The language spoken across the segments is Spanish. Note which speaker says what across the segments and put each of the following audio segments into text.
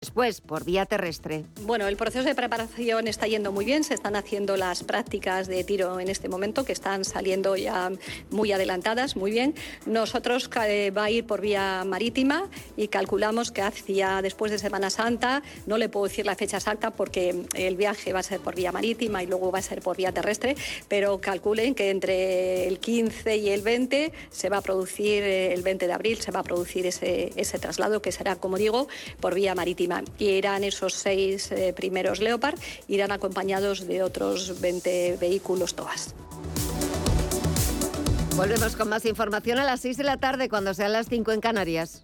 Speaker 1: después por vía terrestre.
Speaker 2: Bueno, el proceso de preparación está yendo muy bien, se están haciendo las prácticas de tiro en este momento que están saliendo ya muy adelantadas, muy bien. Nosotros eh, va a ir por vía marítima y calculamos que hacia después de Semana Santa, no le puedo decir la fecha exacta porque el viaje va a ser por vía marítima y luego va a ser por vía terrestre, pero calculen que entre el 15 y el 20 se va a producir, eh, el 20 de abril se va a producir ese, ese traslado que será, como digo, por vía marítima irán esos seis eh, primeros Leopard, irán acompañados de otros 20 vehículos TOAS.
Speaker 1: Volvemos con más información a las 6 de la tarde cuando sean las 5 en Canarias.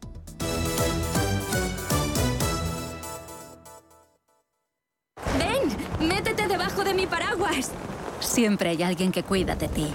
Speaker 3: ¡Ven! ¡Métete debajo de mi paraguas!
Speaker 4: Siempre hay alguien que cuida de ti.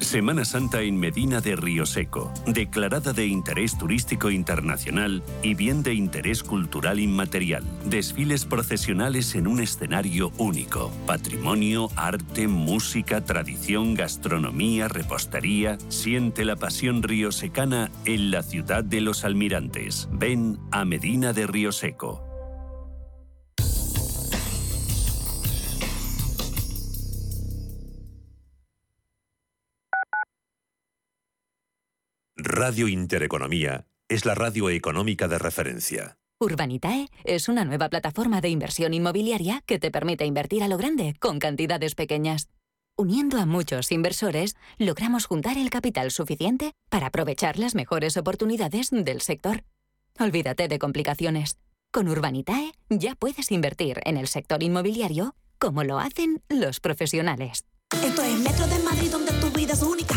Speaker 5: Semana Santa en Medina de Río Seco, declarada de interés turístico internacional y bien de interés cultural inmaterial. Desfiles procesionales en un escenario único. Patrimonio, arte, música, tradición, gastronomía, repostería. Siente la pasión riosecana en la ciudad de los almirantes. Ven a Medina de Río Seco.
Speaker 6: Radio Intereconomía es la radio económica de referencia.
Speaker 4: Urbanitae es una nueva plataforma de inversión inmobiliaria que te permite invertir a lo grande con cantidades pequeñas. Uniendo a muchos inversores, logramos juntar el capital suficiente para aprovechar las mejores oportunidades del sector. Olvídate de complicaciones. Con Urbanitae ya puedes invertir en el sector inmobiliario como lo hacen los profesionales.
Speaker 7: Esto es Metro de Madrid donde tu vida es única.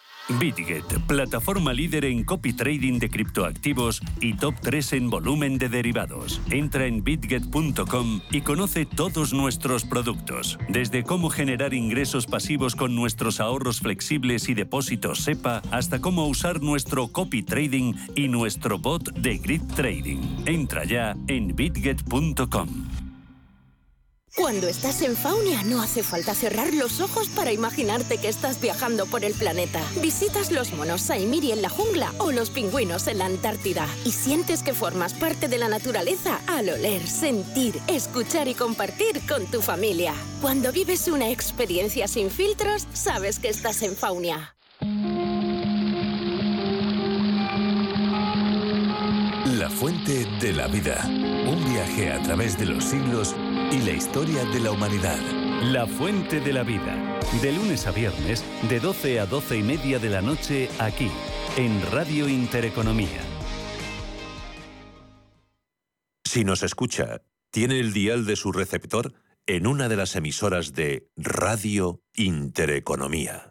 Speaker 5: Bitget, plataforma líder en copy trading de criptoactivos y top 3 en volumen de derivados. Entra en bitget.com y conoce todos nuestros productos, desde cómo generar ingresos pasivos con nuestros ahorros flexibles y depósitos SEPA hasta cómo usar nuestro copy trading y nuestro bot de grid trading. Entra ya en bitget.com.
Speaker 8: Cuando estás en Faunia no hace falta cerrar los ojos para imaginarte que estás viajando por el planeta. Visitas los monos Saimiri en la jungla o los pingüinos en la Antártida y sientes que formas parte de la naturaleza al oler, sentir, escuchar y compartir con tu familia. Cuando vives una experiencia sin filtros, sabes que estás en Faunia.
Speaker 6: Fuente de la vida. Un viaje a través de los siglos y la historia de la humanidad.
Speaker 5: La Fuente de la Vida. De lunes a viernes, de 12 a 12 y media de la noche, aquí, en Radio Intereconomía.
Speaker 6: Si nos escucha, tiene el dial de su receptor en una de las emisoras de Radio Intereconomía.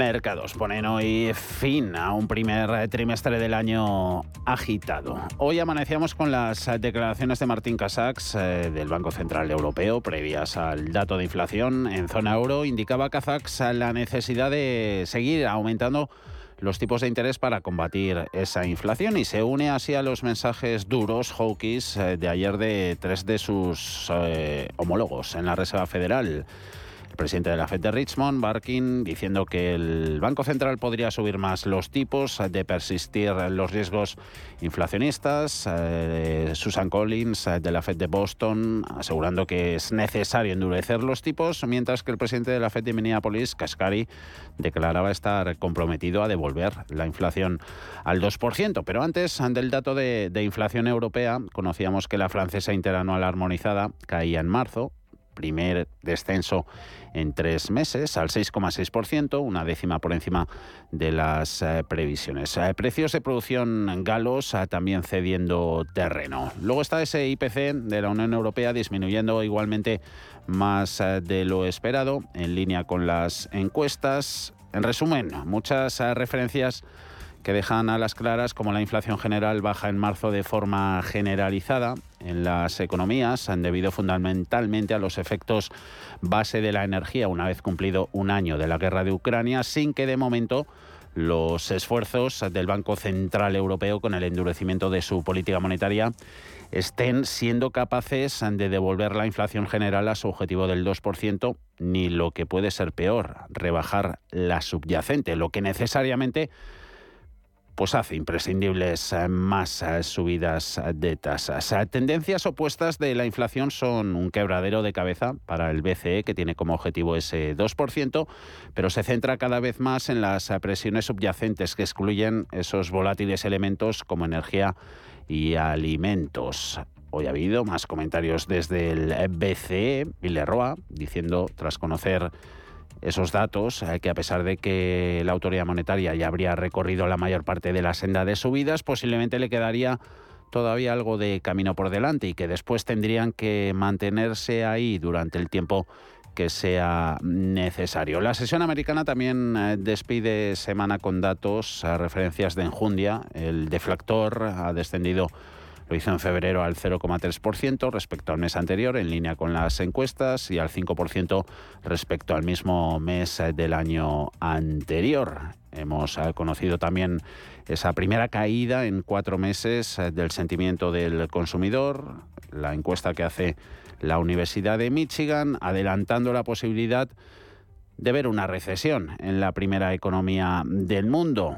Speaker 9: Mercados ponen hoy fin a un primer trimestre del año agitado. Hoy amanecíamos con las declaraciones de Martín Casax eh, del Banco Central Europeo previas al dato de inflación en zona euro. Indicaba Casax la necesidad de seguir aumentando los tipos de interés para combatir esa inflación y se une así a los mensajes duros, hawkish, eh, de ayer de tres de sus eh, homólogos en la Reserva Federal. Presidente de la Fed de Richmond, Barkin, diciendo que el Banco Central podría subir más los tipos de persistir los riesgos inflacionistas. Eh, Susan Collins eh, de la Fed de Boston asegurando que es necesario endurecer los tipos, mientras que el presidente de la Fed de Minneapolis, Kaskari, declaraba estar comprometido a devolver la inflación al 2%. Pero antes del dato de inflación europea, conocíamos que la francesa interanual armonizada caía en marzo primer descenso en tres meses al 6,6%, una décima por encima de las eh, previsiones. Eh, precios de producción galos eh, también cediendo terreno. Luego está ese IPC de la Unión Europea disminuyendo igualmente más de lo esperado, en línea con las encuestas. En resumen, muchas referencias que dejan a las claras como la inflación general baja en marzo de forma generalizada en las economías, han debido fundamentalmente a los efectos base de la energía una vez cumplido un año de la guerra de Ucrania, sin que de momento los esfuerzos del Banco Central Europeo con el endurecimiento de su política monetaria estén siendo capaces de devolver la inflación general a su objetivo del 2%, ni lo que puede ser peor, rebajar la subyacente, lo que necesariamente pues hace imprescindibles eh, más eh, subidas de tasas. Eh, tendencias opuestas de la inflación son un quebradero de cabeza para el BCE, que tiene como objetivo ese 2%, pero se centra cada vez más en las presiones subyacentes que excluyen esos volátiles elementos como energía y alimentos. Hoy ha habido más comentarios desde el BCE, Villerroa, diciendo, tras conocer esos datos, eh, que a pesar de que la autoridad monetaria ya habría recorrido la mayor parte de la senda de subidas, posiblemente le quedaría todavía algo de camino por delante y que después tendrían que mantenerse ahí durante el tiempo que sea necesario. La sesión americana también eh, despide semana con datos, a referencias de enjundia. El deflactor ha descendido lo hizo en febrero al 0,3% respecto al mes anterior, en línea con las encuestas, y al 5% respecto al mismo mes del año anterior. Hemos eh, conocido también esa primera caída en cuatro meses eh, del sentimiento del consumidor, la encuesta que hace la Universidad de Michigan, adelantando la posibilidad de ver una recesión en la primera economía del mundo.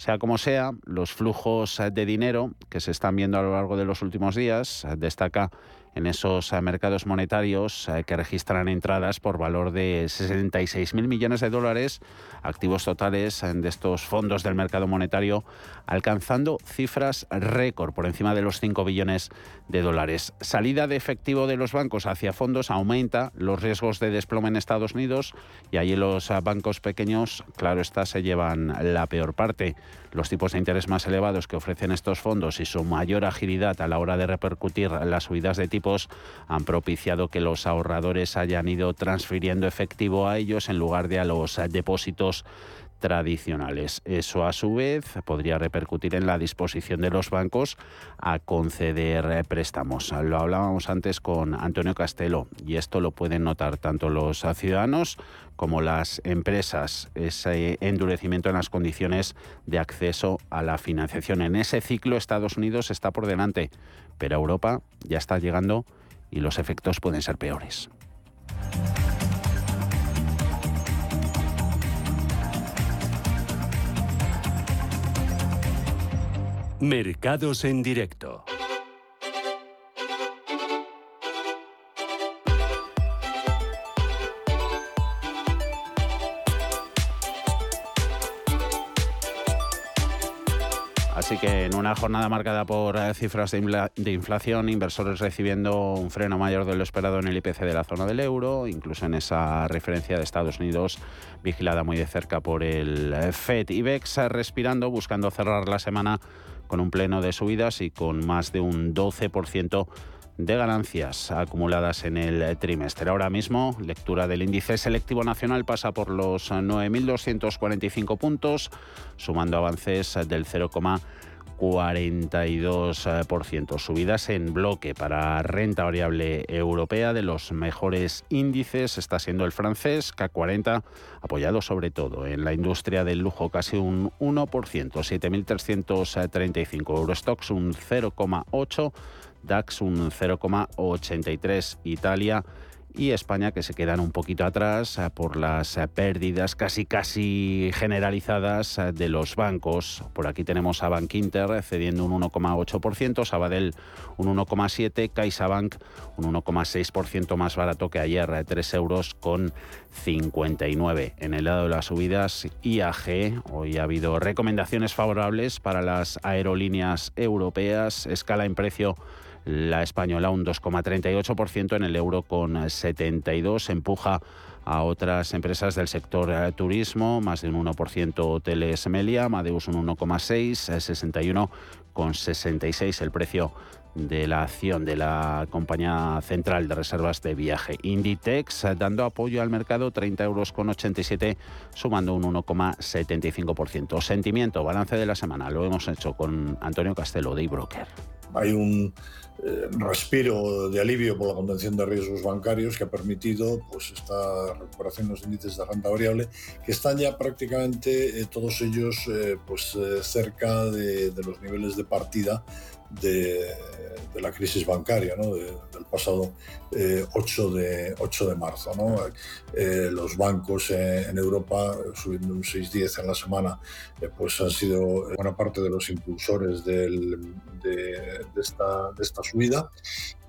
Speaker 9: Sea como sea, los flujos de dinero que se están viendo a lo largo de los últimos días destaca en esos eh, mercados monetarios eh, que registran entradas por valor de 66.000 millones de dólares, activos totales de estos fondos del mercado monetario alcanzando cifras récord por encima de los 5 billones de dólares. Salida de efectivo de los bancos hacia fondos aumenta los riesgos de desplome en Estados Unidos y allí los eh, bancos pequeños, claro está, se llevan la peor parte. Los tipos de interés más elevados que ofrecen estos fondos y su mayor agilidad a la hora de repercutir las subidas de tipos han propiciado que los ahorradores hayan ido transfiriendo efectivo a ellos en lugar de a los depósitos tradicionales. Eso a su vez podría repercutir en la disposición de los bancos a conceder préstamos. Lo hablábamos antes con Antonio Castelo y esto lo pueden notar tanto los ciudadanos como las empresas, ese endurecimiento en las condiciones de acceso a la financiación. En ese ciclo Estados Unidos está por delante, pero Europa ya está llegando y los efectos pueden ser peores.
Speaker 5: Mercados en directo.
Speaker 9: Así que en una jornada marcada por eh, cifras de, inflación, inversores recibiendo un freno mayor de lo esperado en el IPC de la zona del euro, incluso en esa referencia de Estados Unidos vigilada muy de cerca por el eh, FED. IBEX eh, respirando, buscando cerrar la semana con un pleno de subidas y con más de un 12% de ganancias acumuladas en el trimestre. Ahora mismo, lectura del índice selectivo nacional pasa por los 9.245 puntos, sumando avances del 0,5%. 42%. Subidas en bloque para renta variable europea de los mejores índices está siendo el francés K40, apoyado sobre todo en la industria del lujo, casi un 1%, 7.335 Eurostox un 0,8, DAX un 0,83, Italia y España que se quedan un poquito atrás eh, por las eh, pérdidas casi casi generalizadas eh, de los bancos. Por aquí tenemos a Bank Inter cediendo un 1,8%, Sabadell un 1,7%, CaixaBank un 1,6% más barato que ayer, 3 euros con 59. En el lado de las subidas, IAG, hoy ha habido recomendaciones favorables para las aerolíneas europeas, escala en precio la española un 2,38%, en el euro con 72, empuja a otras empresas del sector eh, turismo, más de un 1% hoteles Melia, Madeus un 1,6, 61 con 66 el precio de la acción de la compañía central de reservas de viaje Inditex, eh, dando apoyo al mercado 30 euros con 87, sumando un 1,75%. Sentimiento, balance de la semana, lo hemos hecho con Antonio Castelo de eBroker.
Speaker 10: Hay un eh, respiro de alivio por la contención de riesgos bancarios que ha permitido pues, esta recuperación en los índices de renta variable, que están ya prácticamente eh, todos ellos eh, pues, cerca de, los niveles de partida de, la crisis bancaria del pasado 8, de, 8 de marzo. los bancos en Europa, subiendo un 6-10 en la semana, pues han sido buena parte de los impulsores del, de, esta, de esta subida.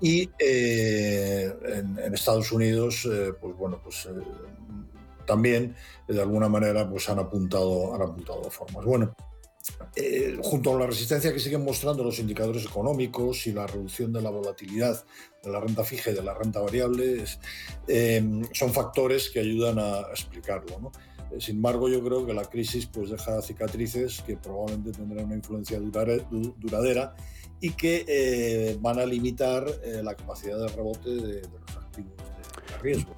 Speaker 10: Y eh, en, Estados Unidos, eh, pues bueno, pues eh, también de alguna manera pues han apuntado, han apuntado formas. Bueno, junto a la resistencia que siguen mostrando los indicadores económicos y la reducción de la volatilidad de la renta fija y de la renta variable, son factores que ayudan a explicarlo. ¿no? Sin embargo, yo creo que la crisis pues, deja cicatrices que probablemente tendrán una influencia duradera y que eh, van a limitar eh, la capacidad de rebote de, los activos de, riesgo.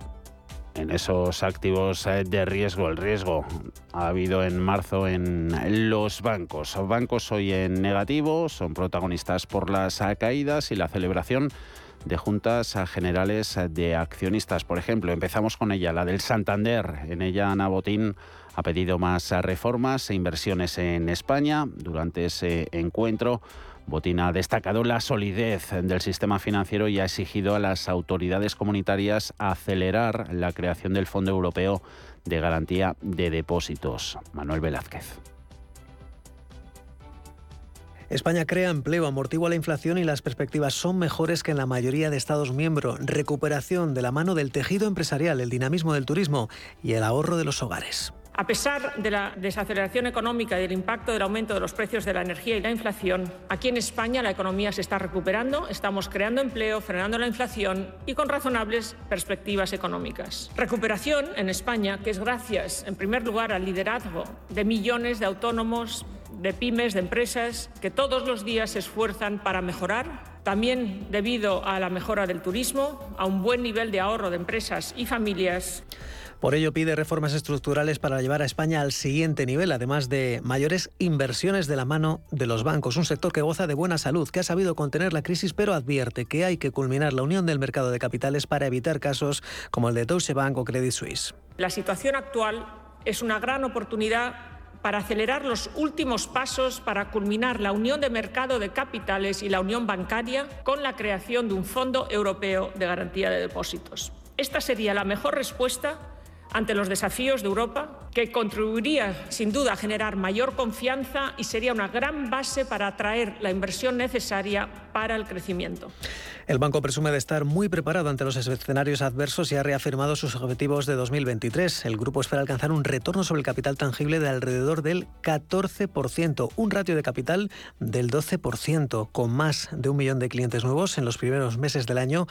Speaker 9: En esos activos eh, de riesgo, el riesgo ha habido en marzo en los bancos. Bancos hoy en negativo, son protagonistas por las caídas y la celebración de juntas generales de accionistas. Por ejemplo, empezamos con ella, la del Santander. En ella Ana Botín ha pedido más reformas e inversiones en España. Durante ese encuentro, Botín ha destacado la solidez del sistema financiero y ha exigido a las autoridades comunitarias acelerar la creación del Fondo Europeo de Garantía de Depósitos. Manuel Velázquez.
Speaker 11: España crea empleo, amortigua la inflación y las perspectivas son mejores que en la mayoría de Estados miembros. Recuperación de la mano del tejido empresarial, el dinamismo del turismo y el ahorro de los hogares.
Speaker 12: A pesar de la desaceleración económica y del impacto del aumento de los precios de la energía y la inflación, aquí en España la economía se está recuperando, estamos creando empleo, frenando la inflación y con razonables perspectivas económicas. Recuperación en España que es gracias, en primer lugar, al liderazgo de millones de autónomos, de pymes, de empresas que todos los días se esfuerzan para mejorar también debido a la mejora del turismo, a un buen nivel de ahorro de empresas y familias.
Speaker 11: Por ello pide reformas estructurales para llevar a España al siguiente nivel, además de mayores inversiones de la mano de los bancos, un sector que goza de buena salud, que ha sabido contener la crisis, pero advierte que hay que culminar la unión del mercado de capitales para evitar casos como el de Deutsche Bank o Credit Suisse.
Speaker 12: La situación actual es una gran oportunidad para acelerar los últimos pasos para culminar la unión de mercado de capitales y la unión bancaria con la creación de un Fondo Europeo de Garantía de Depósitos. Esta sería la mejor respuesta ante los desafíos de Europa, que contribuiría sin duda a generar mayor confianza y sería una gran base para atraer la inversión necesaria para el crecimiento.
Speaker 11: El banco presume de estar muy preparado ante los escenarios adversos y ha reafirmado sus objetivos de 2023. El grupo espera alcanzar un retorno sobre el capital tangible de alrededor del 14%, un ratio de capital del 12%, con más de un millón de clientes nuevos en los primeros meses del año.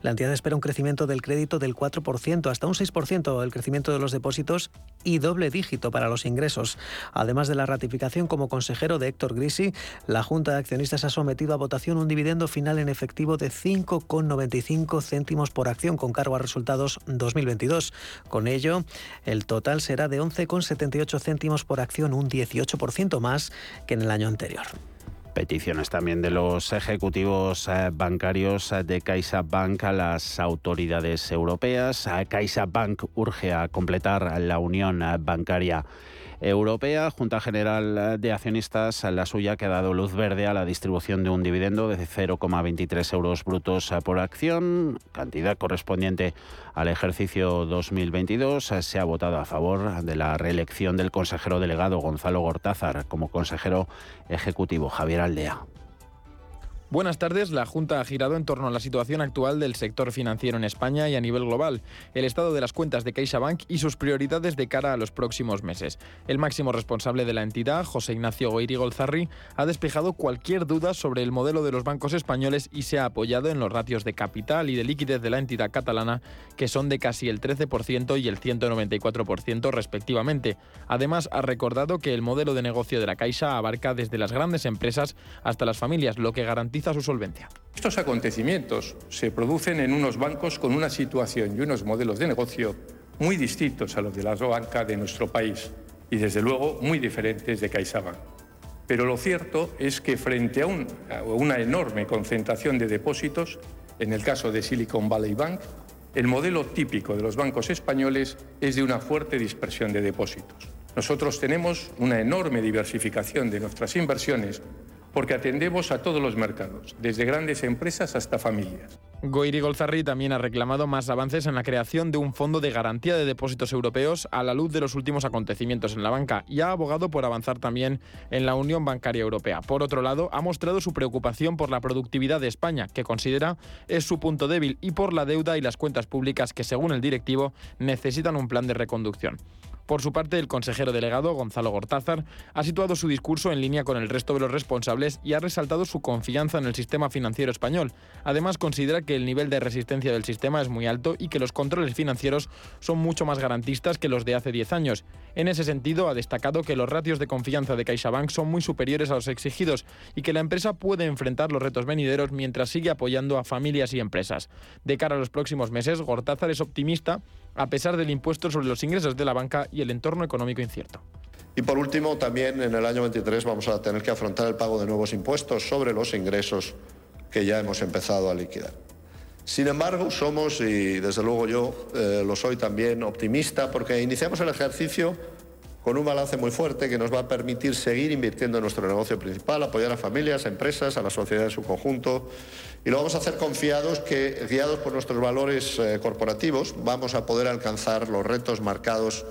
Speaker 11: La entidad espera un crecimiento del crédito del 4%, hasta un 6% el crecimiento de los depósitos y doble dígito para los ingresos. Además de la ratificación como consejero de Héctor Grisi, la Junta de Accionistas ha sometido a votación un dividendo final en efectivo de 5,95 céntimos por acción con cargo a resultados 2022. Con ello, el total será de 11,78 céntimos por acción, un 18% más que en el año anterior.
Speaker 9: Peticiones también de los ejecutivos eh, bancarios eh, de CaixaBank a las autoridades europeas. CaixaBank urge a completar la unión bancaria Europea, Junta General de Accionistas, la suya, que ha dado luz verde a la distribución de un dividendo de 0,23 euros brutos por acción, cantidad correspondiente al ejercicio 2022. Se ha votado a favor de la reelección del consejero delegado Gonzalo Gortázar como consejero ejecutivo Javier Aldea.
Speaker 13: Buenas tardes. La Junta ha girado en torno a la situación actual del sector financiero en España y a nivel global, el estado de las cuentas de CaixaBank y sus prioridades de cara a los próximos meses. El máximo responsable de la entidad, José Ignacio Goiri Golzarri, ha despejado cualquier duda sobre el modelo de los bancos españoles y se ha apoyado en los ratios de capital y de liquidez de la entidad catalana, que son de casi el 13% y el 194% respectivamente. Además, ha recordado que el modelo de negocio de la Caixa abarca desde las grandes empresas hasta las familias, lo que garantiza su solvencia.
Speaker 14: Estos acontecimientos se producen en unos bancos con una situación y unos modelos de negocio muy distintos a los de la banca de nuestro país y desde luego muy diferentes de CaixaBank. Pero lo cierto es que frente a, a una enorme concentración de depósitos, en el caso de Silicon Valley Bank, el modelo típico de los bancos españoles es de una fuerte dispersión de depósitos. Nosotros tenemos una enorme diversificación de nuestras inversiones porque atendemos a todos los mercados, desde grandes empresas hasta familias.
Speaker 13: Goiri Golzarri también ha reclamado más avances en la creación de un fondo de garantía de depósitos europeos a la luz de los últimos acontecimientos en la banca y ha abogado por avanzar también en la Unión Bancaria Europea. Por otro lado, ha mostrado su preocupación por la productividad de España, que considera es su punto débil, y por la deuda y las cuentas públicas que, según el directivo, necesitan un plan de reconducción. Por su parte, el consejero delegado, Gonzalo Gortázar, ha situado su discurso en línea con el resto de los responsables y ha resaltado su confianza en el sistema financiero español. Además, considera que el nivel de resistencia del sistema es muy alto y que los controles financieros son mucho más garantistas que los de hace 10 años. En ese sentido, ha destacado que los ratios de confianza de CaixaBank son muy superiores a los exigidos y que la empresa puede enfrentar los retos venideros mientras sigue apoyando a familias y empresas. De cara a los próximos meses, Gortázar es optimista a pesar del impuesto sobre los ingresos de la banca y el entorno económico incierto.
Speaker 15: Y por último, también en el año 23 vamos a tener que afrontar el pago de nuevos impuestos sobre los ingresos que ya hemos empezado a liquidar. Sin embargo, somos, y desde luego yo eh, lo soy también, optimista porque iniciamos el ejercicio con un balance muy fuerte que nos va a permitir seguir invirtiendo en nuestro negocio principal, apoyar a familias, a empresas, a la sociedad en su conjunto. Y lo vamos a hacer confiados que, guiados por nuestros valores eh, corporativos, vamos a poder alcanzar los retos marcados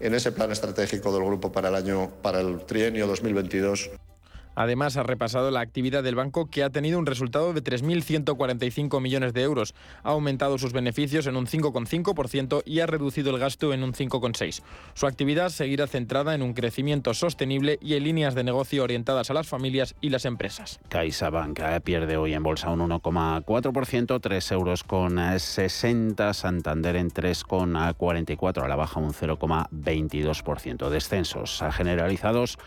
Speaker 15: en ese plan estratégico del grupo para el año para el trienio 2022
Speaker 13: Además, ha repasado la actividad del banco que ha tenido un resultado de 3.145 millones de euros. Ha aumentado sus beneficios en un 5,5% y ha reducido el gasto en un 5,6%. Su actividad seguirá centrada en un crecimiento sostenible y en líneas de negocio orientadas a las familias y las empresas.
Speaker 9: CaixaBank eh, pierde hoy en bolsa un 1,4%, 3 euros con 60, Santander en 3,44, a la baja un 0,22%. Descensos generalizados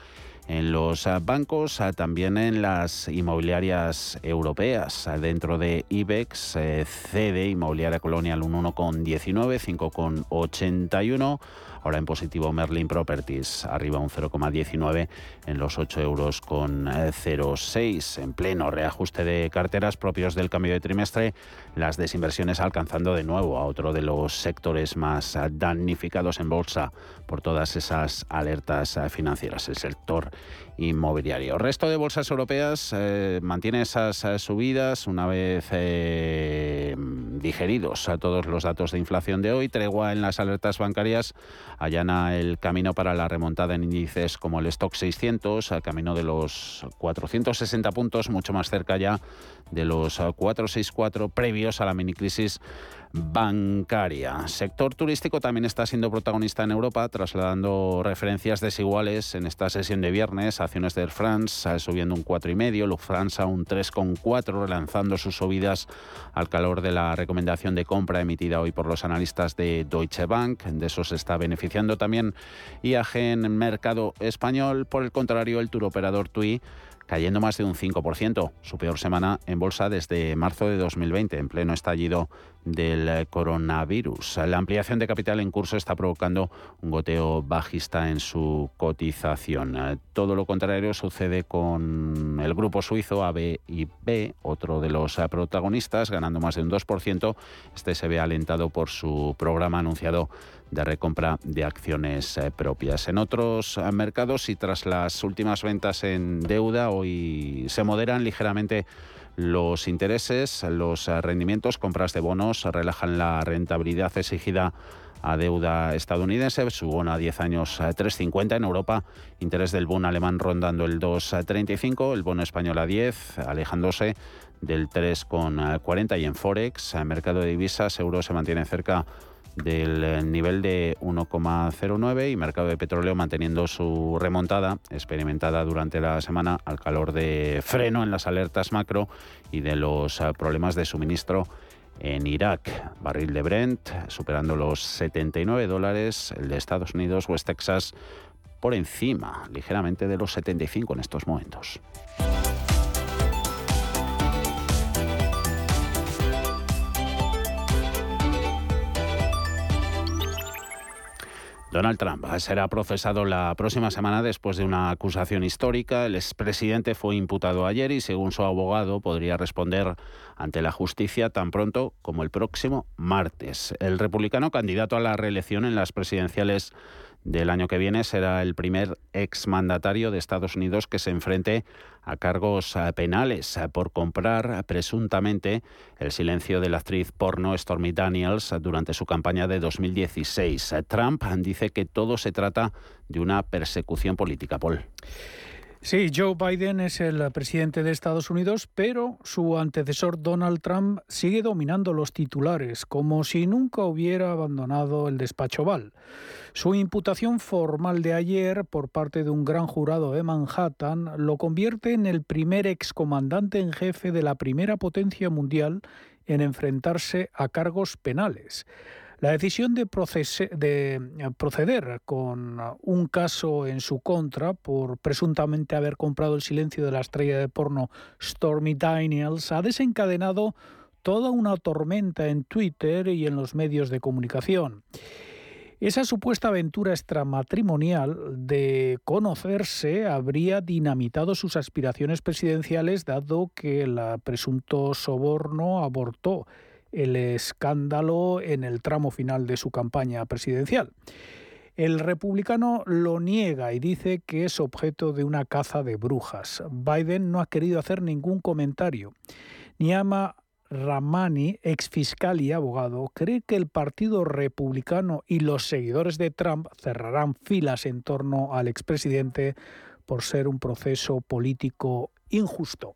Speaker 9: en los ah, bancos, ah, también en las inmobiliarias europeas. Ah, dentro de IBEX, eh, cede Inmobiliaria Colonial un 1,19, 5,81. Ahora en positivo Merlin Properties, arriba un 0,19 en los 8 euros con 0,6. En pleno reajuste de carteras propios del cambio de trimestre, las desinversiones alcanzando de nuevo a otro de los sectores más damnificados en bolsa por todas esas alertas financieras, el sector inmobiliario. El resto de bolsas europeas eh, mantiene esas eh, subidas una vez eh, digeridos a todos los datos de inflación de hoy. Tregua en las alertas bancarias allana el camino para la remontada en índices como el Stock 600, al camino de los 460 puntos, mucho más cerca ya de los 464 previos a la mini crisis bancaria. Sector turístico también está siendo protagonista en Europa, trasladando referencias desiguales en esta sesión de viernes. Acciones de Air France eh, subiendo un 4,5, Lufthansa un 3,4, relanzando sus subidas al calor de la recomendación de compra emitida hoy por los analistas de Deutsche Bank. De eso se está beneficiando también IAG en el mercado español. Por el contrario, el turoperador TUI cayendo más de un 5%, su peor semana en bolsa desde marzo de 2020, en pleno estallido del coronavirus. La ampliación de capital en curso está provocando un goteo bajista en su cotización. Todo lo contrario sucede con el grupo suizo ABIB, otro de los protagonistas, ganando más de un 2%. Este se ve alentado por su programa anunciado de recompra de acciones eh, propias. En otros eh, mercados y tras las últimas ventas en deuda, hoy se moderan ligeramente los intereses, los eh, rendimientos, compras de bonos relajan la rentabilidad exigida a deuda estadounidense, su bono a 10 años 3,50 en Europa, interés del bono alemán rondando el 2,35, el bono español a 10, alejándose del 3,40 y en Forex, mercado de divisas, euro se mantiene cerca del eh, nivel de 1,09 y mercado de petróleo manteniendo su remontada experimentada durante la semana al calor de freno en las alertas macro y de los eh, problemas de suministro en Irak. Barril de Brent superando los 79 dólares, el de Estados Unidos, West Texas por encima ligeramente de los 75 en estos momentos. Donald Trump será procesado la próxima semana después de una acusación histórica. El expresidente fue imputado ayer y, según su abogado, podría responder ante la justicia tan pronto como el próximo martes. El republicano candidato a la reelección en las presidenciales del año que viene será el primer exmandatario de Estados Unidos que se enfrente a cargos eh, penales eh, por comprar presuntamente el silencio de la actriz porno Stormy Daniels durante su campaña de 2016. Eh, Trump dice que todo se trata de una persecución política. Paul.
Speaker 16: Sí, Joe Biden es el presidente de Estados Unidos, pero su antecesor Donald Trump sigue dominando los titulares, como si nunca hubiera abandonado el despacho Oval. Su imputación formal de ayer por parte de un gran jurado de Manhattan lo convierte en el primer excomandante en jefe de la primera potencia mundial en enfrentarse a cargos penales. La decisión de, eh, proceder con un caso en su contra por presuntamente haber comprado el silencio de la estrella de porno Stormy Daniels ha desencadenado toda una tormenta en Twitter y en los medios de comunicación. Esa supuesta aventura extramatrimonial de conocerse habría dinamitado sus aspiraciones presidenciales dado que el presunto soborno abortó el escándalo en el tramo final de su campaña presidencial. El republicano lo niega y dice que es objeto de una caza de brujas. Biden no ha querido hacer ningún comentario. Niama Ramani, ex fiscal y abogado, cree que el Partido Republicano y los seguidores de Trump cerrarán filas en torno al expresidente por ser un proceso político injusto.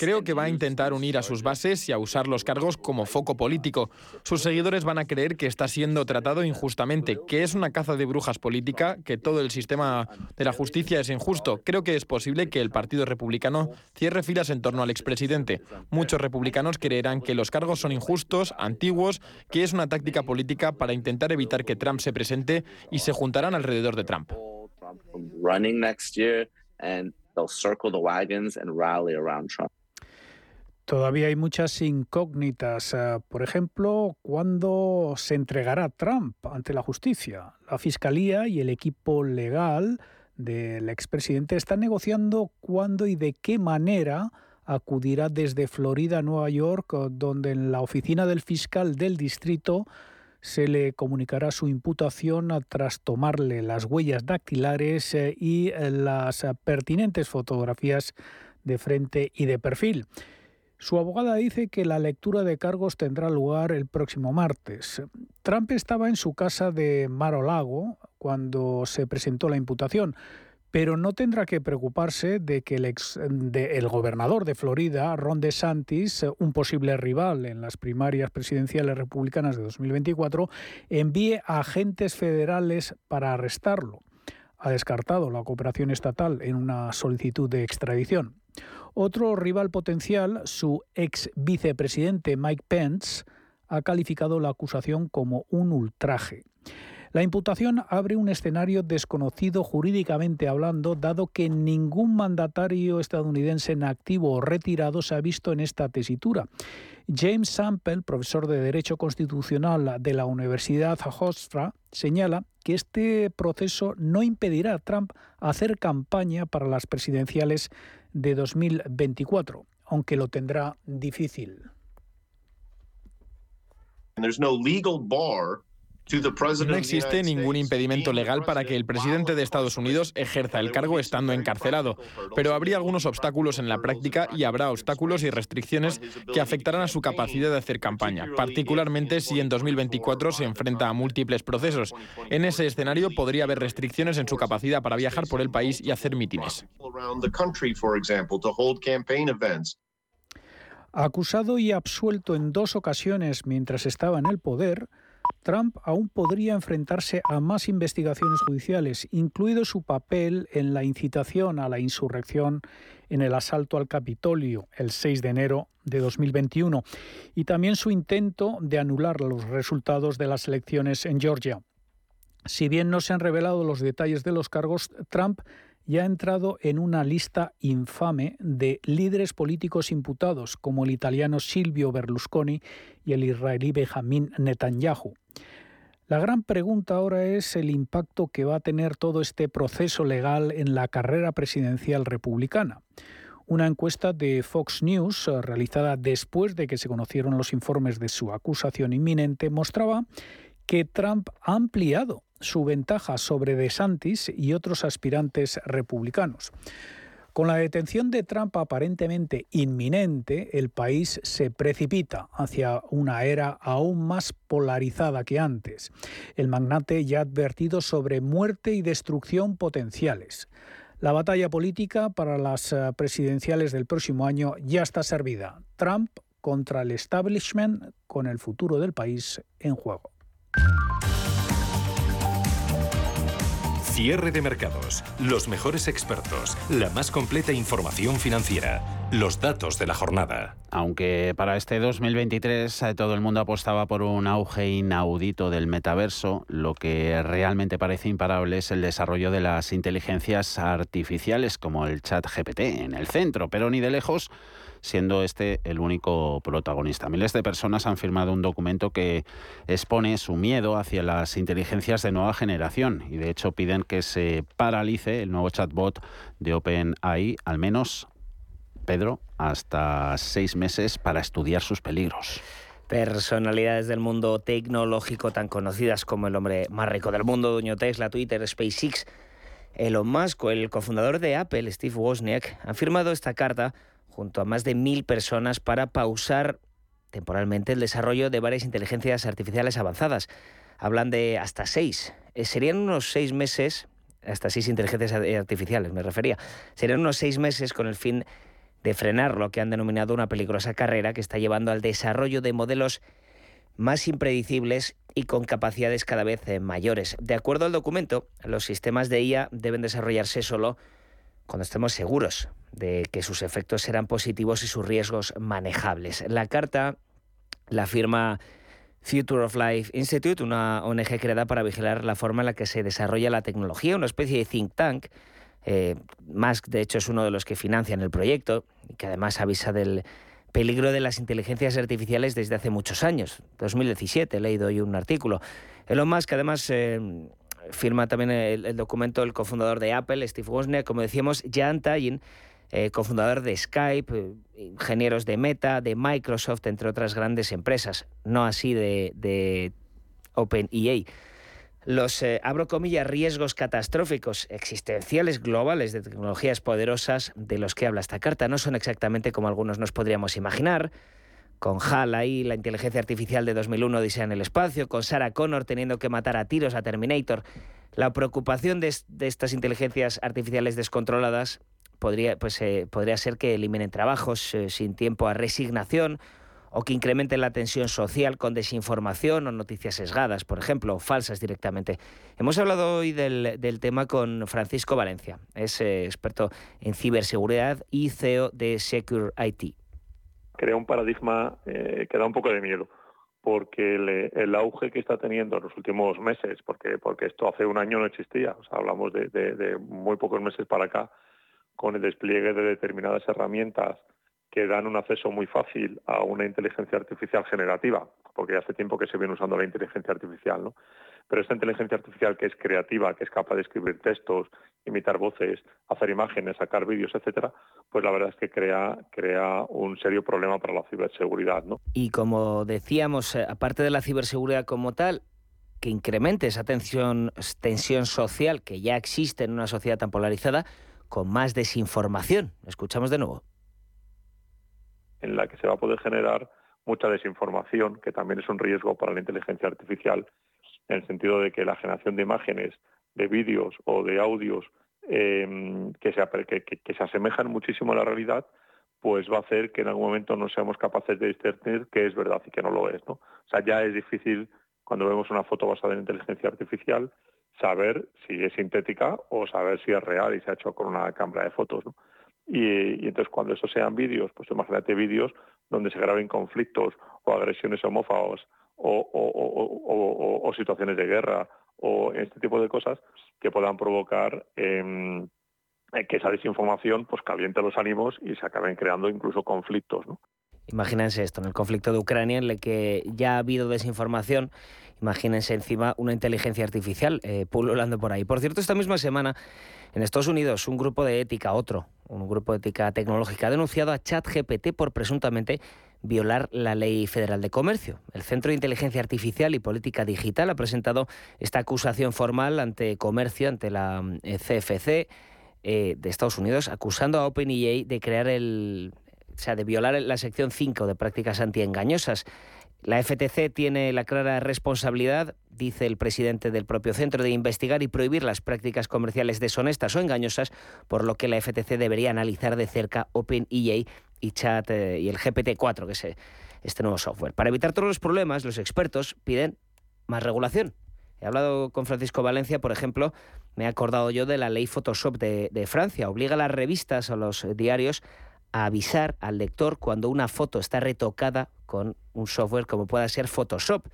Speaker 13: Creo que va a intentar unir a sus bases y a usar los cargos como foco político. Sus seguidores van a creer que está siendo tratado injustamente, que es una caza de brujas política, que todo el sistema de la justicia es injusto. Creo que es posible que el Partido Republicano cierre filas en torno al expresidente. Muchos republicanos creerán que los cargos son injustos, antiguos, que es una táctica política para intentar evitar que Trump se presente y se juntarán alrededor de Trump.
Speaker 16: Todavía hay muchas incógnitas. Eh, por ejemplo, ¿cuándo se entregará Trump ante la justicia? La Fiscalía y el equipo legal del expresidente están negociando cuándo y de qué manera acudirá desde Florida a Nueva York, donde en la oficina del fiscal del distrito se le comunicará su imputación tras tomarle las huellas dactilares eh, y eh, las eh, pertinentes fotografías de frente y de perfil. Su abogada dice que la lectura de cargos tendrá lugar el próximo martes. Trump estaba en su casa de Mar-a-Lago cuando se presentó la imputación, pero no tendrá que preocuparse de que el, el gobernador de Florida, Ron DeSantis, un posible rival en las primarias presidenciales republicanas de 2024, envíe agentes federales para arrestarlo. Ha descartado la cooperación estatal en una solicitud de extradición. Otro rival potencial, su ex vicepresidente Mike Pence, ha calificado la acusación como un ultraje. La imputación abre un escenario desconocido jurídicamente hablando, dado que ningún mandatario estadounidense en activo o retirado se ha visto en esta tesitura. James Sample, profesor de Derecho Constitucional de la Universidad Hofstra, señala que este proceso no impedirá a Trump hacer campaña para las presidenciales de 2024, aunque lo tendrá difícil.
Speaker 13: No existe ningún impedimento legal para que el presidente de Estados Unidos ejerza el cargo estando encarcelado, pero habría algunos obstáculos en la práctica y habrá obstáculos y restricciones que afectarán a su capacidad de hacer campaña, particularmente si en 2024 se enfrenta a múltiples procesos. En ese escenario podría haber restricciones en su capacidad para viajar por el país y hacer mítines.
Speaker 16: Acusado y absuelto en dos ocasiones mientras estaba en el poder, Trump aún podría enfrentarse a más investigaciones judiciales, incluido su papel en la incitación a la insurrección en el asalto al Capitolio el 6 de enero de 2021 y también su intento de anular los resultados de las elecciones en Georgia. Si bien no se han revelado los detalles de los cargos, Trump ya ha entrado en una lista infame de líderes políticos imputados, como el italiano Silvio Berlusconi y el israelí Benjamin Netanyahu. La gran pregunta ahora es el impacto que va a tener todo este proceso legal en la carrera presidencial republicana. Una encuesta de Fox News, eh, realizada después de que se conocieron los informes de su acusación inminente, mostraba que Trump ha ampliado su ventaja sobre DeSantis y otros aspirantes republicanos. Con la detención de Trump aparentemente inminente, el país se precipita hacia una era aún más polarizada que antes. El magnate ya ha advertido sobre muerte y destrucción potenciales. La batalla política para las eh, presidenciales del próximo año ya está servida. Trump contra el establishment con el futuro del país en juego.
Speaker 17: Cierre de mercados, los mejores expertos, la más completa información financiera, los datos de la jornada.
Speaker 9: Aunque para este 2023 eh, todo el mundo apostaba por un auge inaudito del metaverso, lo que realmente parece imparable es el desarrollo de las inteligencias artificiales como el chat GPT en el centro, pero ni de lejos siendo este el único protagonista. Miles de personas han firmado un documento que expone su miedo hacia las inteligencias de nueva generación y de hecho piden que se paralice el nuevo chatbot de OpenAI, al menos, Pedro, hasta seis meses para estudiar sus peligros.
Speaker 18: Personalidades del mundo tecnológico tan conocidas como el hombre más rico del mundo, dueño Tesla, Twitter, SpaceX, Elon Musk o el cofundador de Apple, Steve Wozniak, han firmado esta carta junto a más de mil personas para pausar temporalmente el desarrollo de varias inteligencias artificiales avanzadas. Hablan de hasta seis. Eh, serían unos seis meses, hasta seis inteligencias artificiales me refería, serían unos seis meses con el fin de frenar lo que han denominado una peligrosa carrera que está llevando al desarrollo de modelos más impredecibles y con capacidades cada vez eh, mayores. De acuerdo al documento, los sistemas de IA deben desarrollarse solo cuando estemos seguros de que sus efectos serán positivos y sus riesgos manejables. La carta la firma Future of Life Institute, una ONG creada para vigilar la forma en la que se desarrolla la tecnología, una especie de think tank. Eh, Musk, de hecho, es uno de los que financian el proyecto y que además avisa del peligro de las inteligencias artificiales desde hace muchos años. 2017 he leído hoy un artículo. Elon Musk, además, eh, firma también el, documento el cofundador de Apple, Steve Wozniak, como decíamos, Jan Tallinn, eh, cofundador de Skype, eh, ingenieros de Meta, de Microsoft, entre otras grandes empresas, no así de, de OpenEA. Los, eh, abro comillas, riesgos catastróficos existenciales globales de tecnologías poderosas de los que habla esta carta no son exactamente como algunos nos podríamos imaginar con HAL ahí, la inteligencia artificial de 2001 Odisea en el espacio, con Sarah Connor teniendo que matar a tiros a Terminator. La preocupación de, estas inteligencias artificiales descontroladas podría, pues, eh, podría ser que eliminen trabajos eh, sin tiempo a resignación o que incrementen la tensión social con desinformación o noticias sesgadas, por ejemplo, o falsas directamente. Hemos hablado hoy del, tema con Francisco Valencia, es eh, experto en ciberseguridad y CEO de Secure IT
Speaker 19: crea un paradigma eh, que da un poco de miedo porque el auge que está teniendo en los últimos meses, porque, porque esto hace un año no existía, hablamos de, muy pocos meses para acá, con el despliegue de determinadas herramientas que dan un acceso muy fácil a una inteligencia artificial generativa, porque ya hace tiempo que se viene usando la inteligencia artificial, ¿no? Pero esta inteligencia artificial que es creativa, que es capaz de escribir textos, imitar voces, hacer imágenes, sacar vídeos, etcétera, pues la verdad es que crea, crea un serio problema para la ciberseguridad. ¿no?
Speaker 18: Y como decíamos, eh, aparte de la ciberseguridad como tal, que incremente esa tensión, tensión social que ya existe en una sociedad tan polarizada, con más desinformación. Escuchamos de nuevo.
Speaker 19: En la que se va a poder generar mucha desinformación, que también es un riesgo para la inteligencia artificial, en el sentido de que la generación de imágenes, de vídeos o de audios em, que, se, que, se asemejan muchísimo a la realidad, pues va a hacer que en algún momento no seamos capaces de discernir qué es verdad y qué no lo es. ¿no? O sea, ya es difícil, cuando vemos una foto basada en inteligencia artificial, saber si es sintética o saber si es real y se ha hecho con una cámara de fotos. Y, entonces cuando eso sean vídeos, pues imagínate vídeos donde se graben conflictos o agresiones homófobas o, situaciones de guerra o este tipo de cosas que puedan provocar em, que esa desinformación pues caliente los ánimos y se acaben creando incluso conflictos.
Speaker 18: Imagínense esto, en el conflicto de Ucrania, en el que ya ha habido desinformación, imagínense encima una inteligencia artificial eh, pululando por ahí. Por cierto, esta misma semana en Estados Unidos, un grupo de ética, otro, un grupo de ética tecnológica, ha denunciado a ChatGPT por presuntamente violar la ley federal de comercio. El Centro de Inteligencia Artificial y Política Digital ha presentado esta acusación formal ante comercio, ante la CFC eh, eh, de Estados Unidos, acusando a OpenEA de crear el, o sea, de violar la sección 5 de prácticas antiengañosas. La FTC tiene la clara responsabilidad, dice el presidente del propio centro, de investigar y prohibir las prácticas comerciales deshonestas o engañosas, por lo que la FTC debería analizar de cerca OpenEA y Chat eh, y el GPT-4, que es eh, este nuevo software. Para evitar todos los problemas, los expertos piden más regulación. He hablado con Francisco Valencia, por ejemplo, me he acordado yo de la ley Photoshop de, de Francia. Obliga a las revistas o los diarios avisar al lector cuando una foto está retocada con un software como pueda ser Photoshop.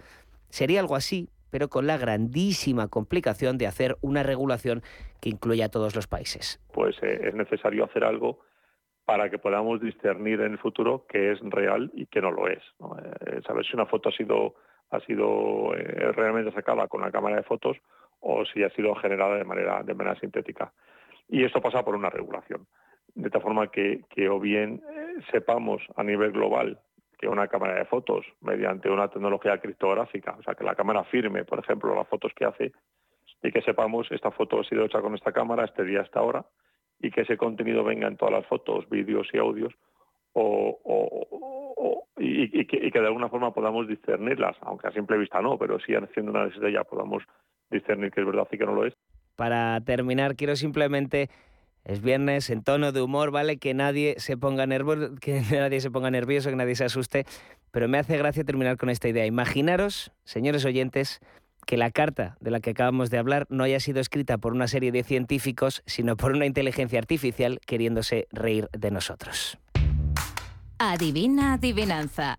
Speaker 18: Sería algo así, pero con la grandísima complicación de hacer una regulación que incluya a todos los países.
Speaker 19: Pues eh, es necesario hacer algo para que podamos discernir en el futuro qué es real y qué no lo es. Eh, saber si una foto ha sido, eh, realmente sacada con una cámara de fotos o si ha sido generada de manera, de manera sintética. Y esto pasa por una regulación. De tal forma que, que o bien sepamos a nivel global que una cámara de fotos mediante una tecnología criptográfica, o sea, que la cámara firme, por ejemplo, las fotos que hace y que sepamos esta foto ha sido hecha con esta cámara este día, esta hora, y que ese contenido venga en todas las fotos, vídeos y audios, o, y, que, de alguna forma podamos discernirlas, aunque a simple vista no, pero sí haciendo una análisis de ella podamos discernir que es verdad y que no lo es.
Speaker 18: Para terminar, quiero simplemente es viernes, en tono de humor, ¿vale? Que nadie se ponga nervioso, que nadie se ponga nervioso, que nadie se asuste. Pero me hace gracia terminar con esta idea. Imaginaros, señores oyentes, que la carta de la que acabamos de hablar no haya sido escrita por una serie de científicos, sino por una inteligencia artificial queriéndose reír de nosotros.
Speaker 20: Adivina adivinanza.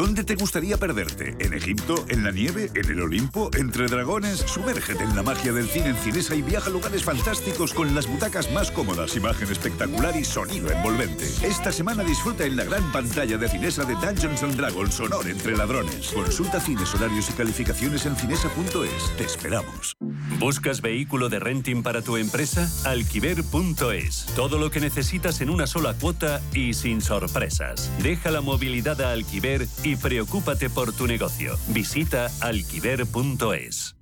Speaker 6: ¿Dónde te gustaría perderte? ¿En Egipto? ¿En la nieve? ¿En el Olimpo? ¿Entre dragones? Sumérgete en la magia del cine en Cinesa y viaja a lugares fantásticos con las butacas más cómodas, imagen espectacular y sonido envolvente. Esta semana disfruta en la gran pantalla de Cinesa de Dungeons and Dragons Honor entre ladrones. Consulta cines, horarios y calificaciones en cinesa.es. Te esperamos.
Speaker 5: ¿Buscas vehículo de renting para tu empresa? Alquiver.es. Todo lo que necesitas en una sola cuota y sin sorpresas. Deja la movilidad a Alquiver y preocúpate por tu negocio. Visita alquiver.es.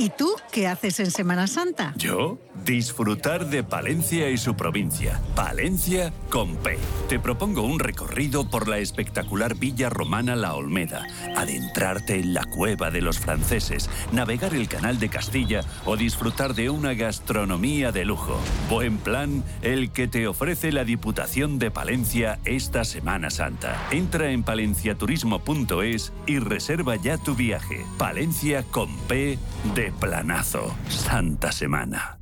Speaker 21: ¿Y tú qué haces en Semana Santa?
Speaker 5: ¿Yo? Disfrutar de Palencia y su provincia. Palencia con P. Te propongo un recorrido por la espectacular villa romana La Olmeda, adentrarte en la cueva de los franceses, navegar el canal de Castilla o disfrutar de una gastronomía de lujo. Buen plan el que te ofrece la Diputación de Palencia esta Semana Santa. Entra en palenciaturismo.es y reserva ya tu viaje. Palencia con P de planazo. Santa Semana.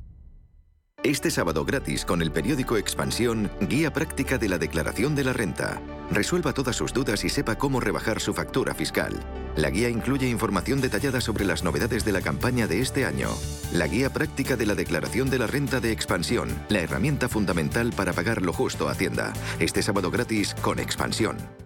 Speaker 22: Este sábado gratis con el periódico Expansión, guía práctica de la declaración de la renta. Resuelva todas sus dudas y sepa cómo rebajar su factura fiscal. La guía incluye información detallada sobre las novedades de la campaña de este año. La guía práctica de la declaración de la renta de Expansión, la herramienta fundamental para pagar lo justo a Hacienda. Este sábado gratis con Expansión.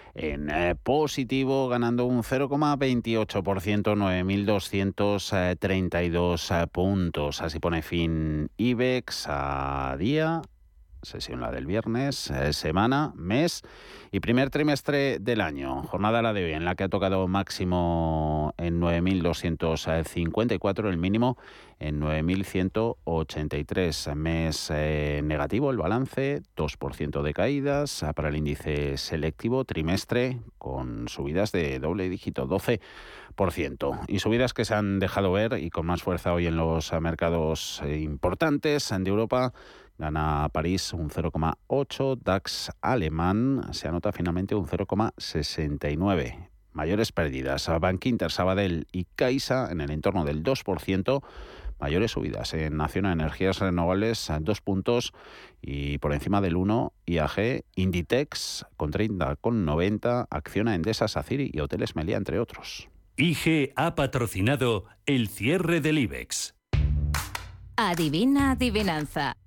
Speaker 9: en eh, positivo, ganando un 0,28%, 9.232 eh, puntos. Así pone fin IBEX a día sesión la del viernes, eh, semana, mes y primer trimestre del año. Jornada la de hoy en la que ha tocado máximo en 9.254, el mínimo en 9.183. Mes eh, negativo el balance, 2% de caídas para el índice selectivo trimestre con subidas de doble dígito, 12%. Y subidas que se han dejado ver y con más fuerza hoy en los mercados eh, importantes de Europa Gana París un 0,8, DAX alemán se anota finalmente un 0,69. Mayores pérdidas a Bank Inter, Sabadell y Caixa en el entorno del 2%. Mayores subidas en Nación Energías Renovables, dos puntos y por encima del 1, IAG, Inditex con 30, con 90, Acciona Endesa, Saciri y Hoteles Meliá, entre otros.
Speaker 5: IG ha patrocinado el cierre del IBEX.
Speaker 20: Adivina adivinanza.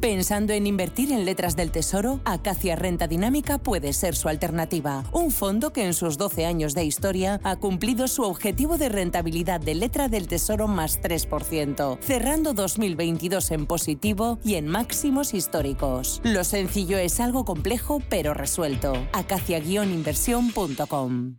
Speaker 8: Pensando en invertir en letras del tesoro, Acacia Renta Dinámica puede ser su alternativa. Un fondo que en sus 12 años de historia ha cumplido su objetivo de rentabilidad de letra del tesoro más 3%, cerrando 2022 en positivo y en máximos históricos. Lo sencillo es algo complejo pero resuelto. acacia-inversión.com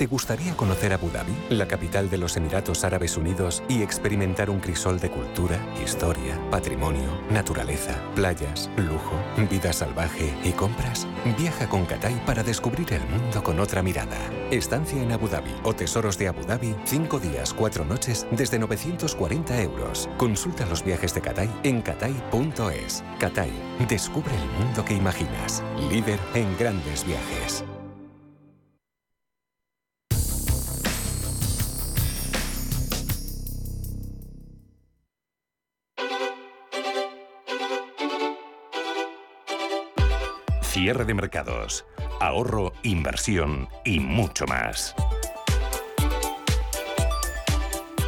Speaker 23: ¿Te gustaría conocer Abu Dhabi, la capital de los Emiratos Árabes Unidos, y experimentar un crisol de cultura, historia, patrimonio, naturaleza, playas, lujo, vida salvaje y compras? Viaja con Catay para descubrir el mundo con otra mirada. Estancia en Abu Dhabi o Tesoros de Abu Dhabi, 5 días, 4 noches, desde 940 euros. Consulta los viajes de Catay en catay.es. Catay, descubre el mundo que imaginas. Líder en grandes viajes.
Speaker 6: Cierre de mercados, ahorro, inversión y mucho más.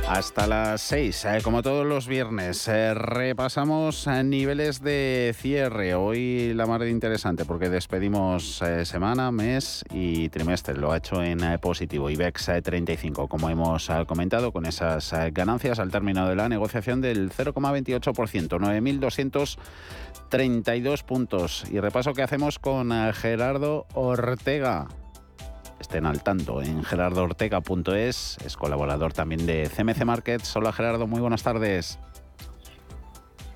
Speaker 9: Hasta las 6, eh, como todos los viernes, eh, repasamos eh, niveles de cierre. Hoy la más interesante porque despedimos semana, mes y trimestre. Lo ha hecho en positivo. IBEX 35, como hemos comentado, con esas ganancias al término de la negociación del 0,28%, 9.232 puntos. Y repaso que hacemos con Gerardo Ortega estén al tanto en gerardoortega.es, es colaborador también de CMC Markets. Hola Gerardo, muy buenas tardes.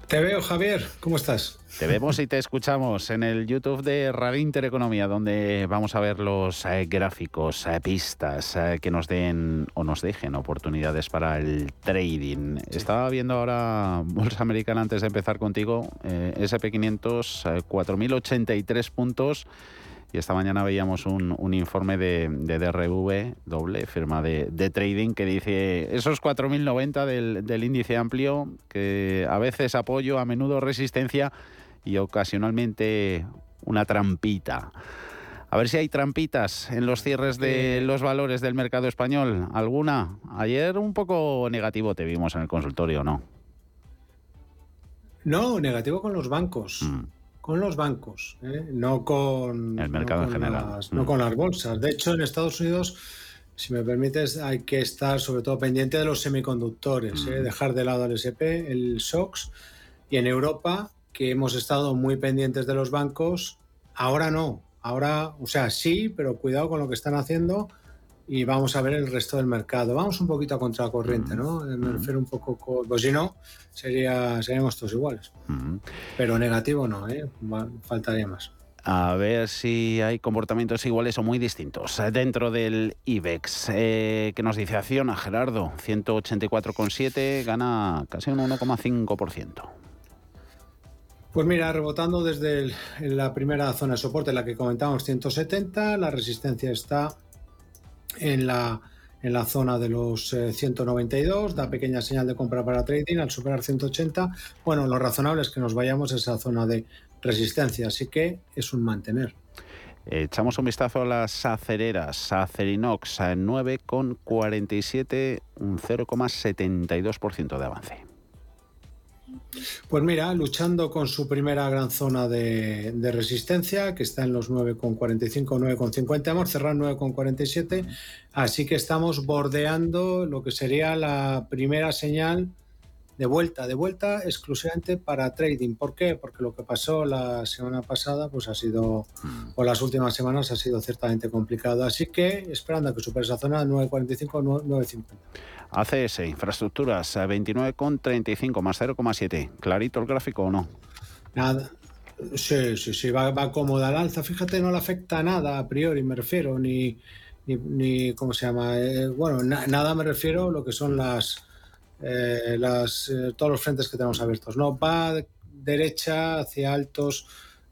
Speaker 24: Te veo, Javier. ¿Cómo estás?
Speaker 9: Te vemos y te escuchamos en el YouTube de Radio Intereconomía, donde vamos a ver los eh, gráficos, eh, pistas eh, que nos den o nos dejen oportunidades para el trading. Estaba viendo ahora Bolsa Americana antes de empezar contigo, SP500, 4.083 puntos. Y esta mañana veíamos un, informe de, DRV, doble, firma de, trading, que dice esos 4.090 del, del índice amplio, que a veces apoyo, a menudo resistencia y ocasionalmente una trampita. A ver si hay trampitas en los cierres de los valores del mercado español. ¿Alguna? Ayer un poco negativo te vimos en el consultorio, ¿no?
Speaker 24: No, negativo con los bancos. Mm con los bancos, ¿eh? no con
Speaker 9: el mercado en general,
Speaker 24: las, no mm. con las bolsas. De hecho, en Estados Unidos, si me permites, hay que estar sobre todo pendiente de los semiconductores, ¿eh? mm. dejar de lado el SP, el SOX, y en Europa, que hemos estado muy pendientes de los bancos, ahora no. Ahora, o sea, sí, pero cuidado con lo que están haciendo y vamos a ver el resto del mercado. Vamos un poquito a contracorriente, ¿no? Me mm. refiero un poco, pues si no, sería, seríamos todos iguales. Mm. Pero negativo no, ¿eh? faltaría más.
Speaker 9: A ver si hay comportamientos iguales o muy distintos dentro del IBEX. Eh, ¿Qué nos dice Acciona, Gerardo? 184,7, gana casi un 1,5%.
Speaker 24: Pues mira, rebotando desde la primera zona de soporte, la que comentábamos, 170, la resistencia está en la, en la zona de los 192, eh, da pequeña señal de compra para trading al superar 180. Bueno, lo razonable es que nos vayamos a esa zona de resistencia, así que es un mantener.
Speaker 9: Echamos un vistazo a las acereras. Acerinox a 9,47, un 0,72% de avance.
Speaker 24: Pues mira, luchando con su primera gran zona de, resistencia, que está en los 9,45, 9,50, hemos cerrado 9,47, así que estamos bordeando lo que sería la primera señal de vuelta, de vuelta exclusivamente para trading. ¿Por qué? Porque lo que pasó la semana pasada, pues ha sido, o las últimas semanas ha sido ciertamente complicado. Así que esperando a que supere esa zona 9.45, 9.50.
Speaker 9: ACS, infraestructuras, 29,35 más 0,7. ¿Clarito el gráfico o no?
Speaker 24: Nada. Sí, sí, sí, va, va cómoda al alza. Fíjate, no le afecta nada a priori, me refiero, ni, ni, ¿cómo se llama? Eh, bueno, nada me refiero a lo que son las, eh, las eh, todos los frentes que tenemos abiertos. No, va derecha hacia altos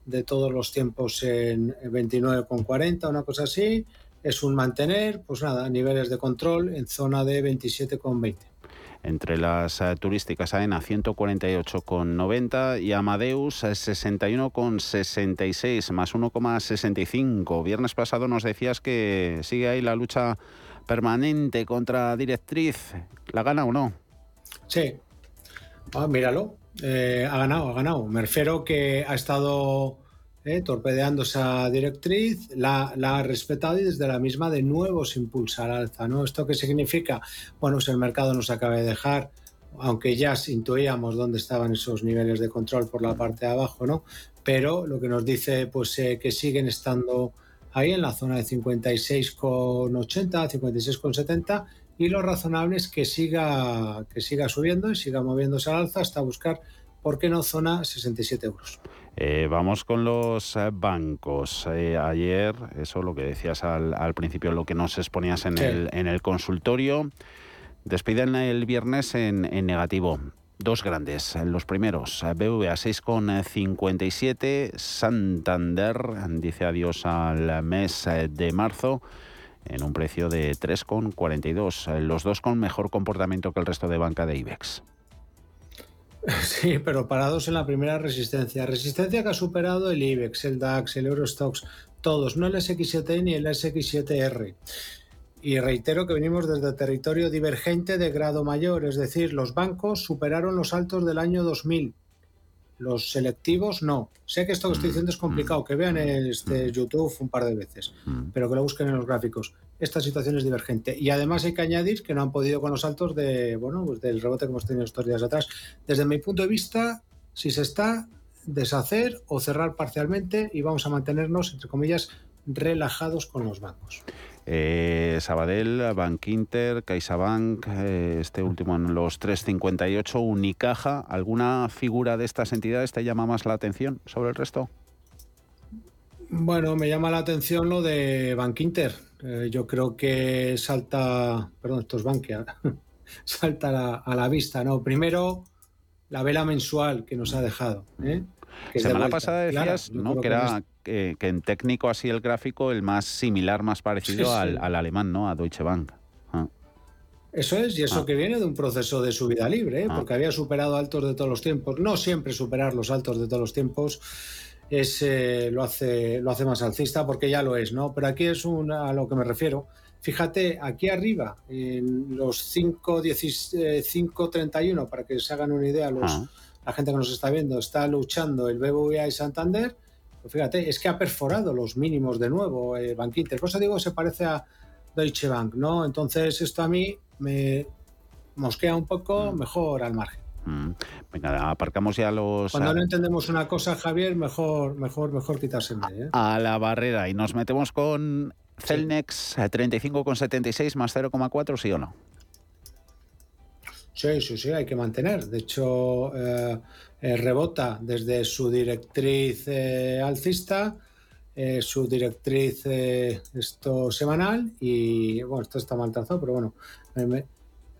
Speaker 24: de todos los tiempos en 29,40, una cosa así es un mantener, pues nada, niveles de control en zona de 27,20.
Speaker 9: Entre las uh, turísticas AENA 148,90 y Amadeus 61,66 más 1,65. Viernes pasado nos decías que sigue ahí la lucha permanente contra Directriz. ¿La gana o no?
Speaker 24: Sí. Ah, míralo. Eh, ha ganado, ha ganado. Me refiero que ha estado ¿eh? torpedeando esa directriz, la, ha respetado y desde la misma de nuevo se impulsa al alza. ¿no? ¿Esto qué significa? Bueno, pues el mercado nos acaba de dejar, aunque ya intuíamos dónde estaban esos niveles de control por la parte de abajo, ¿no? pero lo que nos dice pues eh, que siguen estando ahí en la zona de 56,80, 56,70 y lo razonable es que siga, que siga subiendo y siga moviéndose al alza hasta buscar, ¿por qué no, zona 67 euros?
Speaker 9: Eh, vamos con los eh, bancos. Eh, ayer, eso lo que decías al, principio, lo que nos exponías en, el, en el consultorio, despiden el viernes en, negativo. Dos grandes, los primeros, BVA 6,57, Santander dice adiós al mes de marzo en un precio de 3,42, los dos con mejor comportamiento que el resto de banca de IBEX.
Speaker 24: Sí, pero parados en la primera resistencia. Resistencia que ha superado el IBEX, el DAX, el Eurostox, todos, no el SX7 ni el SX7R. Y reitero que venimos desde territorio divergente de grado mayor, es decir, los bancos superaron los altos del año 2000. Los selectivos no. Sé que esto que estoy diciendo es complicado, que vean este YouTube un par de veces, pero que lo busquen en los gráficos. Esta situación es divergente. Y además hay que añadir que no han podido con los altos de, bueno, pues del rebote que hemos tenido estos días atrás. Desde mi punto de vista, si se está deshacer o cerrar parcialmente y vamos a mantenernos, entre comillas, relajados con los bancos.
Speaker 9: Eh, Sabadell, Bank Inter, CaixaBank, eh, este último en los 358, Unicaja. ¿Alguna figura de estas entidades te llama más la atención sobre el resto?
Speaker 24: Bueno, me llama la atención lo de Bank Inter. Eh, yo creo que salta, perdón, esto es Bankia, salta a la, vista, ¿no? Primero, la vela mensual que nos ha dejado. ¿eh?
Speaker 9: Semana pasada decías ¿no? que era que, en técnico así el gráfico el más similar, más parecido Al, alemán, ¿no? A Deutsche Bank. Ah.
Speaker 24: Eso es, y eso ah. que viene de un proceso de subida libre, ¿eh? ah. porque había superado altos de todos los tiempos. No siempre superar los altos de todos los tiempos es, eh, lo, hace, lo hace más alcista, porque ya lo es, ¿no? Pero aquí es a lo que me refiero. Fíjate, aquí arriba, en los 5.31, eh, para que se hagan una idea los, la gente que nos está viendo, está luchando el BBVA y Santander, pues fíjate, es que ha perforado los mínimos de nuevo eh, Bank Inter. Por eso digo, se parece a Deutsche Bank, ¿no? Entonces esto a mí me mosquea un poco mm. mejor al margen.
Speaker 9: Mm. Venga, aparcamos ya los...
Speaker 24: Cuando no entendemos una cosa, Javier, mejor, mejor, mejor quitarse ¿eh?
Speaker 9: A la barrera y nos metemos con Celnex 35,76 más 0,4, ¿sí o no?
Speaker 24: Sí, sí, sí, hay que mantener. De hecho, eh, eh, rebota desde su directriz eh, alcista, su directriz esto semanal y bueno, esto está mal trazado, pero bueno,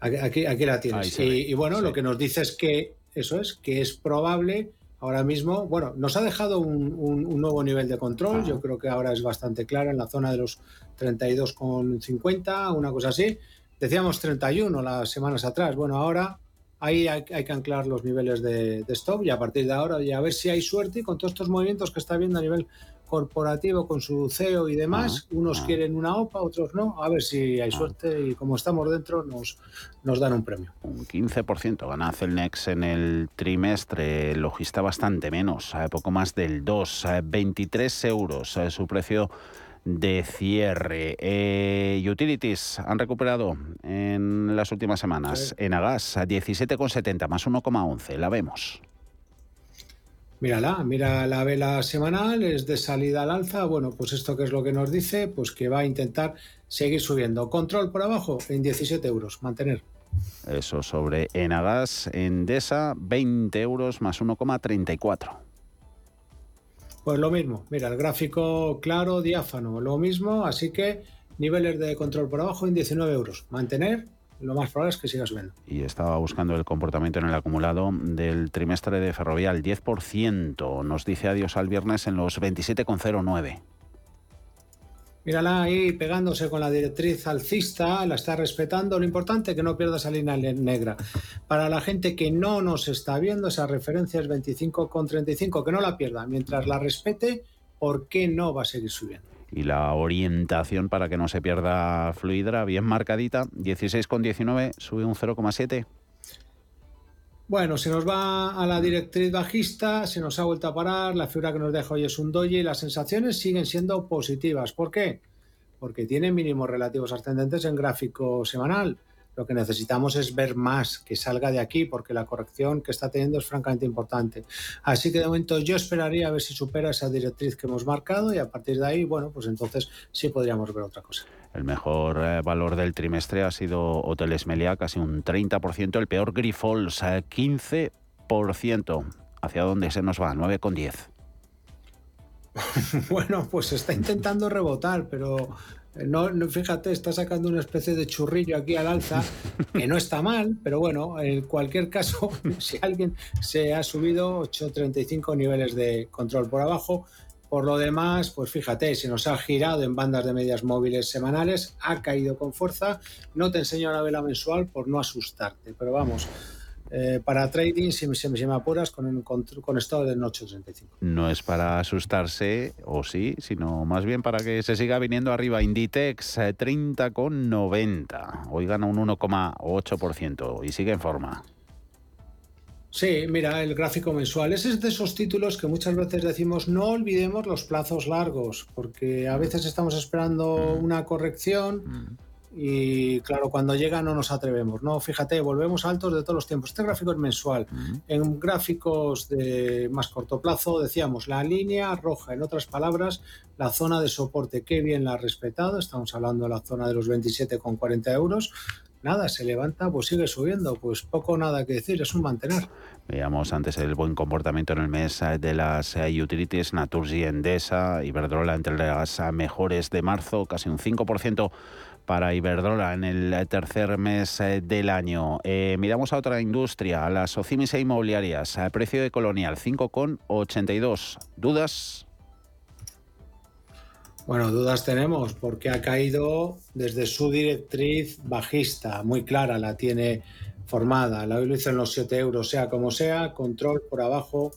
Speaker 24: aquí, aquí la tienes. Y, bueno, lo que nos dice es que eso es, que es probable ahora mismo, bueno, nos ha dejado un, nuevo nivel de control, yo creo que ahora es bastante claro en la zona de los 32,50, una cosa así. Decíamos 31 las semanas atrás. Bueno, ahora ahí hay, que anclar los niveles de, stop y a partir de ahora y a ver si hay suerte y con todos estos movimientos que está viendo a nivel corporativo con su CEO y demás, ah, unos ah. quieren una OPA, otros no, a ver si hay ah. suerte y como estamos dentro nos, nos dan un premio.
Speaker 9: Un 15% gana Celnex en el trimestre, logista bastante menos, poco más del 2, 23 euros su precio de cierre. Eh, utilities han recuperado en las últimas semanas. En Agas, a 17,70 más 1,11. La vemos.
Speaker 24: Mírala, mira la vela semanal, es de salida al alza. Bueno, pues esto que es lo que nos dice, pues que va a intentar seguir subiendo. Control por abajo en 17 euros, mantener.
Speaker 9: Eso sobre Enagas, Endesa, 20 euros más 1,34.
Speaker 24: Pues lo mismo, mira, el gráfico claro, diáfano, lo mismo, así que niveles de control por abajo en 19 euros. Mantener, lo más probable es que siga subiendo.
Speaker 9: Y estaba buscando el comportamiento en el acumulado del trimestre de Ferrovial, 10%. Nos dice adiós al viernes en los 27,09.
Speaker 24: Mírala ahí pegándose con la directriz alcista, la está respetando. Lo importante es que no pierda esa línea negra. Para la gente que no nos está viendo, esa referencia es 25,35, que no la pierda. Mientras la respete, ¿por qué no va a seguir subiendo?
Speaker 9: Y la orientación para que no se pierda fluidra, bien marcadita, 16,19, sube un 0,7.
Speaker 24: Bueno, se nos va a la directriz bajista, se nos ha vuelto a parar, la figura que nos deja hoy es un doji y las sensaciones siguen siendo positivas. ¿Por qué? Porque tiene mínimos relativos ascendentes en gráfico semanal. Lo que necesitamos es ver más, que salga de aquí, porque la corrección que está teniendo es francamente importante. Así que de momento yo esperaría a ver si supera esa directriz que hemos marcado y a partir de ahí, bueno, pues entonces sí podríamos ver otra cosa.
Speaker 9: El mejor eh, valor del trimestre ha sido Hoteles Meliá, casi un 30%. El peor Grifols, 15%. Eh, ¿Hacia dónde se nos va? 9,10.
Speaker 24: bueno, pues está intentando rebotar, pero no, fíjate, está sacando una especie de churrillo aquí al alza, que no está mal, pero bueno, en cualquier caso, si alguien se ha subido 8.35 niveles de control por abajo, por lo demás, pues fíjate, se nos ha girado en bandas de medias móviles semanales, ha caído con fuerza. No te enseño la vela mensual por no asustarte, pero vamos, eh, para trading, si, me- apuras, con un con, con estado de 8.35.
Speaker 9: No es para asustarse, o sí, sino más bien para que se siga viniendo arriba. Inditex eh, 30,90. Hoy gana un 1,8% y sigue en forma.
Speaker 24: Sí, mira, el gráfico mensual. Ese es de esos títulos que muchas veces decimos no olvidemos los plazos largos, porque a veces estamos esperando una corrección y claro, cuando llega no nos atrevemos. No, fíjate, volvemos altos de todos los tiempos. Este gráfico es mensual. En gráficos de más corto plazo decíamos la línea roja, en otras palabras, la zona de soporte. Qué bien la ha respetado. Estamos hablando de la zona de los 27,40 euros. Nada, se levanta, pues sigue subiendo. Pues poco nada que decir, es un mantener.
Speaker 9: Veíamos antes el buen comportamiento en el mes eh, de las eh, utilities, Naturgy, Endesa, Iberdrola entre las eh, mejores de marzo, casi un 5% para Iberdrola en el tercer mes del año. Eh, miramos a otra industria, a las OCIMIS e inmobiliarias, a precio de Colonial 5,82. ¿Dudas?
Speaker 24: Bueno, dudas tenemos porque ha caído desde su directriz bajista, muy clara, la tiene formada. La hoy lo hizo en los 7 euros, sea como sea, control por abajo,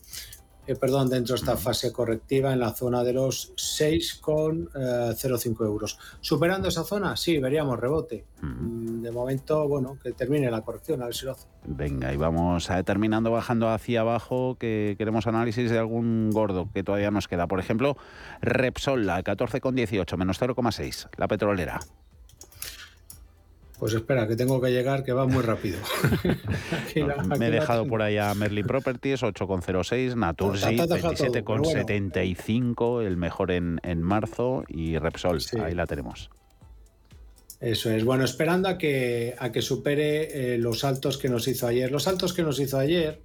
Speaker 24: eh, perdón, dentro de esta fase correctiva en la zona de los 6,05 euros. Superando esa zona, sí, veríamos rebote. Mm, De momento, bueno, que termine la corrección, a ver si lo hace.
Speaker 9: Venga, y vamos eh, terminando bajando hacia abajo, que queremos análisis de algún gordo que todavía nos queda. Por ejemplo, Repsol, la 14,18, menos 0,6, la petrolera.
Speaker 24: Pues espera, que tengo que llegar, que va muy rápido. Aquí la- aquí
Speaker 9: Me he dejado por ahí a Merlin Properties, 8,06, Naturgy,
Speaker 24: Te has dejado todo, pero
Speaker 9: 27,75, el mejor en, en marzo, y Repsol, ahí la tenemos.
Speaker 24: Eso es. Bueno, esperando a que, a que supere eh, los saltos que nos hizo ayer. Los saltos que nos hizo ayer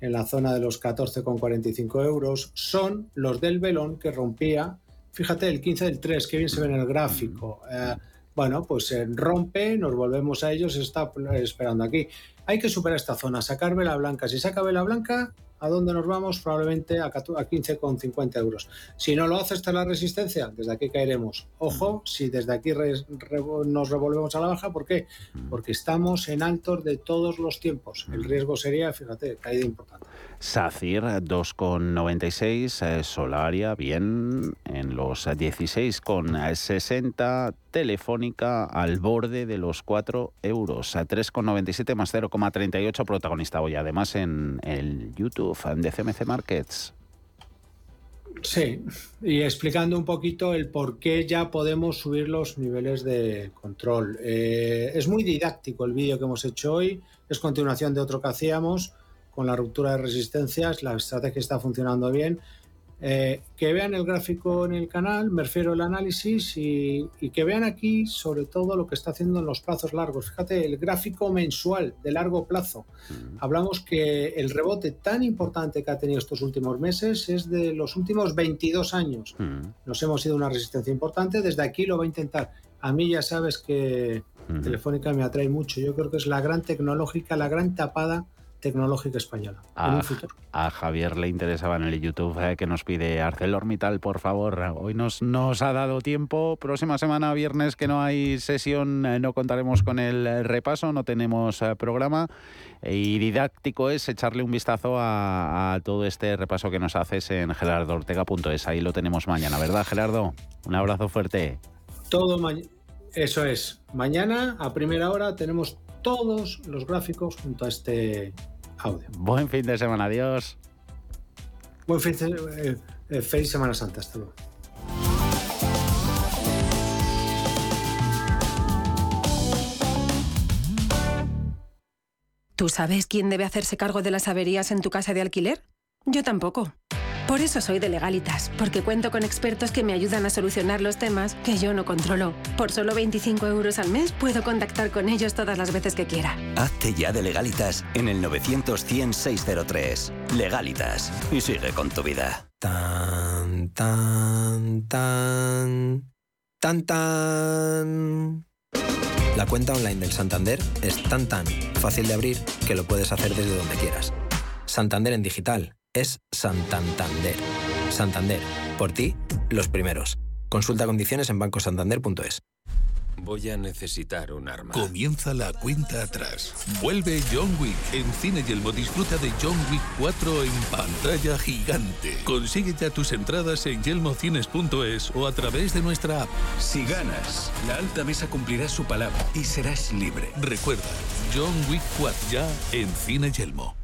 Speaker 24: en la zona de los 14,45 euros son los del velón que rompía, fíjate, el 15 del 3, que bien se ve en el gráfico. Eh, bueno, pues rompe, nos volvemos a ellos, está esperando aquí. Hay que superar esta zona, sacar vela blanca. Si saca vela blanca, ¿a dónde nos vamos? Probablemente a 14 a 15,50 euros. Si no lo hace, está la resistencia, desde aquí caeremos. Ojo, si desde aquí re- nos revolvemos a la baja, ¿por qué? Porque estamos en altos de todos los tiempos. El riesgo sería, fíjate, caída importante.
Speaker 9: SACIR 2,96, eh, Solaria bien en los 16,60, Telefónica al borde de los 4 euros, a 3,97 más 0,38 protagonista hoy además en el YouTube de CMC Markets.
Speaker 24: Sí, y explicando un poquito el por qué ya podemos subir los niveles de control. Eh, es muy didáctico el vídeo que hemos hecho hoy, es continuación de otro que hacíamos con la ruptura de resistencias, la estrategia está funcionando bien. Eh, que vean el gráfico en el canal, me refiero al análisis y, y que vean aquí sobre todo lo que está haciendo en los plazos largos. Fíjate, el gráfico mensual de largo plazo. Hablamos que el rebote tan importante que ha tenido estos últimos meses es de los últimos 22 años. Nos hemos ido a una resistencia importante, desde aquí lo va a intentar. A mí ya sabes que Telefónica me atrae mucho. Yo creo que es la gran tecnológica, la gran tapada tecnológica española. en un
Speaker 9: A,
Speaker 24: futuro.
Speaker 9: a Javier le interesaba en el YouTube eh, que nos pide ArcelorMittal, por favor. Hoy nos, nos ha dado tiempo. Próxima semana, viernes, que no hay sesión, eh, no contaremos con el repaso, no tenemos eh, programa. Y didáctico es echarle un vistazo a, a todo este repaso que nos haces en gerardortega.es. Ahí lo tenemos mañana, ¿verdad, Gerardo? Un abrazo fuerte.
Speaker 24: Todo mañana. Eso es. Mañana a primera hora tenemos todos los gráficos junto a este audio.
Speaker 9: Buen fin de semana, adiós.
Speaker 24: Buen fin de eh, eh, feliz Semana Santa. Hasta luego.
Speaker 25: ¿Tú sabes quién debe hacerse cargo de las averías en tu casa de alquiler? Yo tampoco. Por eso soy de Legalitas, porque cuento con expertos que me ayudan a solucionar los temas que yo no controlo. Por solo 25 euros al mes puedo contactar con ellos todas las veces que quiera.
Speaker 26: Hazte ya de legalitas en el 900 100 603. Legalitas. Y sigue con tu vida.
Speaker 27: Tan, tan, tan. Tan, tan. La cuenta online del Santander es tan, tan fácil de abrir que lo puedes hacer desde donde quieras. Santander en digital es Santantander. Santander, por ti, los primeros. Consulta condiciones en bancosantander.es.
Speaker 28: Voy a necesitar un arma.
Speaker 6: Comienza la cuenta atrás. Vuelve John Wick. En Cine Yelmo disfruta de John Wick 4 en pantalla gigante. Consigue ya tus entradas en yelmocines.es o a través de nuestra app.
Speaker 29: Si ganas, la alta mesa cumplirá su palabra y serás libre.
Speaker 6: Recuerda, John Wick 4 ya en Cine Yelmo.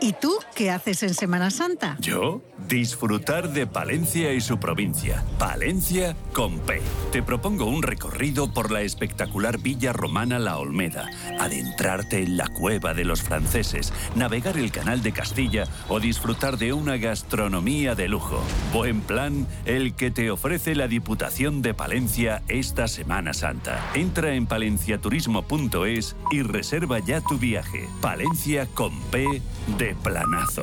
Speaker 21: ¿Y tú qué haces en Semana Santa?
Speaker 5: ¿Yo? Disfrutar de Palencia y su provincia. Palencia con P. Te propongo un recorrido por la espectacular Villa Romana La Olmeda, adentrarte en la cueva de los franceses, navegar el Canal de Castilla o disfrutar de una gastronomía de lujo. Buen plan el que te ofrece la Diputación de Palencia esta Semana Santa. Entra en palenciaturismo.es y reserva ya tu viaje. Palencia con P planazo.